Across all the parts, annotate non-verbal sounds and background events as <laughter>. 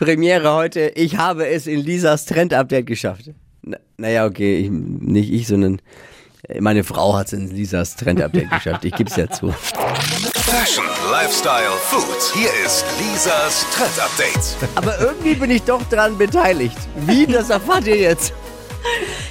Premiere heute. Ich habe es in Lisas Trend-Update geschafft. Na, naja, okay, ich, nicht ich, sondern meine Frau hat es in Lisas Trend-Update <laughs> geschafft. Ich gebe es ja zu. Fashion, Lifestyle, Food. Hier ist Lisas Trend Update. Aber irgendwie bin ich doch dran beteiligt. Wie, das erfahrt ihr jetzt.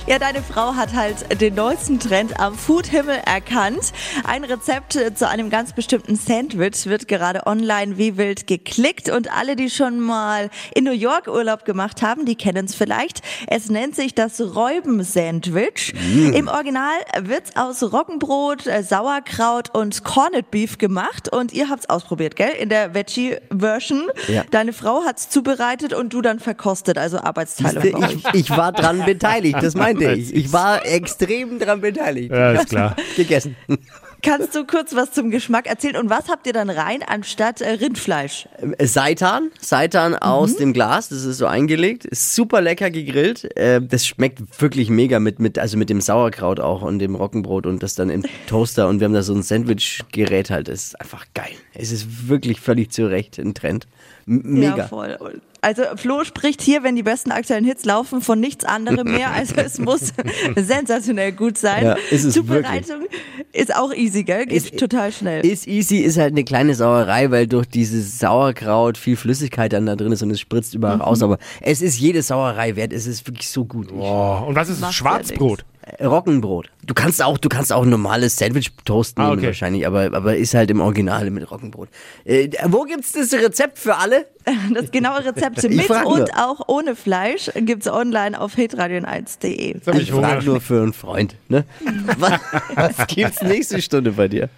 Ja, deine Frau hat halt den neuesten Trend am Foodhimmel erkannt. Ein Rezept äh, zu einem ganz bestimmten Sandwich wird gerade online wie wild geklickt und alle, die schon mal in New York Urlaub gemacht haben, die kennen es vielleicht. Es nennt sich das Räuben-Sandwich. Mm. Im Original wird's aus Roggenbrot, äh, Sauerkraut und Corned Beef gemacht und ihr habt's ausprobiert, gell? In der Veggie-Version. Ja. Deine Frau hat's zubereitet und du dann verkostet, also Arbeitsteilung. Ich, ich war dran beteiligt, das meinte ich. Ich war extrem dran beteiligt. Ja, ist klar. <laughs> Gegessen. Kannst du kurz was zum Geschmack erzählen? Und was habt ihr dann rein anstatt äh, Rindfleisch? Äh, Seitan, Seitan aus mhm. dem Glas, das ist so eingelegt, ist super lecker gegrillt. Äh, das schmeckt wirklich mega mit, mit, also mit dem Sauerkraut auch und dem Roggenbrot und das dann im Toaster und wir haben da so ein Sandwich-Gerät halt. Das ist einfach geil. Es ist wirklich völlig zu Recht ein Trend. Mega. Ja, voll. Also Flo spricht hier, wenn die besten aktuellen Hits laufen, von nichts anderem mehr. <laughs> Also es muss <laughs> sensationell gut sein. Ja, ist es Zubereitung wirklich. ist auch easy, gell? Geht ist, total schnell. Ist easy, ist halt eine kleine Sauerei, weil durch dieses Sauerkraut viel Flüssigkeit dann da drin ist und es spritzt überall mhm. raus. Aber es ist jede Sauerei wert. Es ist wirklich so gut. Oh, und was ist Macht Schwarzbrot? Roggenbrot. Du kannst auch, du kannst auch ein normales Sandwich Toast nehmen ah, okay. wahrscheinlich, aber, aber ist halt im Original mit Roggenbrot. Äh, wo gibt's das Rezept für alle? <laughs> Das genaue Rezept mit und auch ohne Fleisch gibt's online auf hitradion1.de. Ich, ich frage nur für einen Freund. Ne? <laughs> was, was gibt's nächste Stunde bei dir?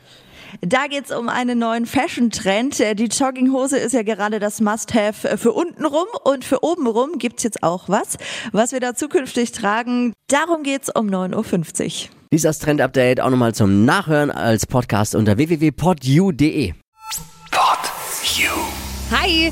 Da geht's um einen neuen Fashion-Trend. Die Jogginghose ist ja gerade das Must-Have für untenrum und für obenrum gibt's jetzt auch was, was wir da zukünftig tragen. Darum geht's um 9.50 Uhr. Dieses Trend-Update auch nochmal zum Nachhören als Podcast unter www.podu.de. Pod Hi!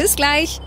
Bis gleich.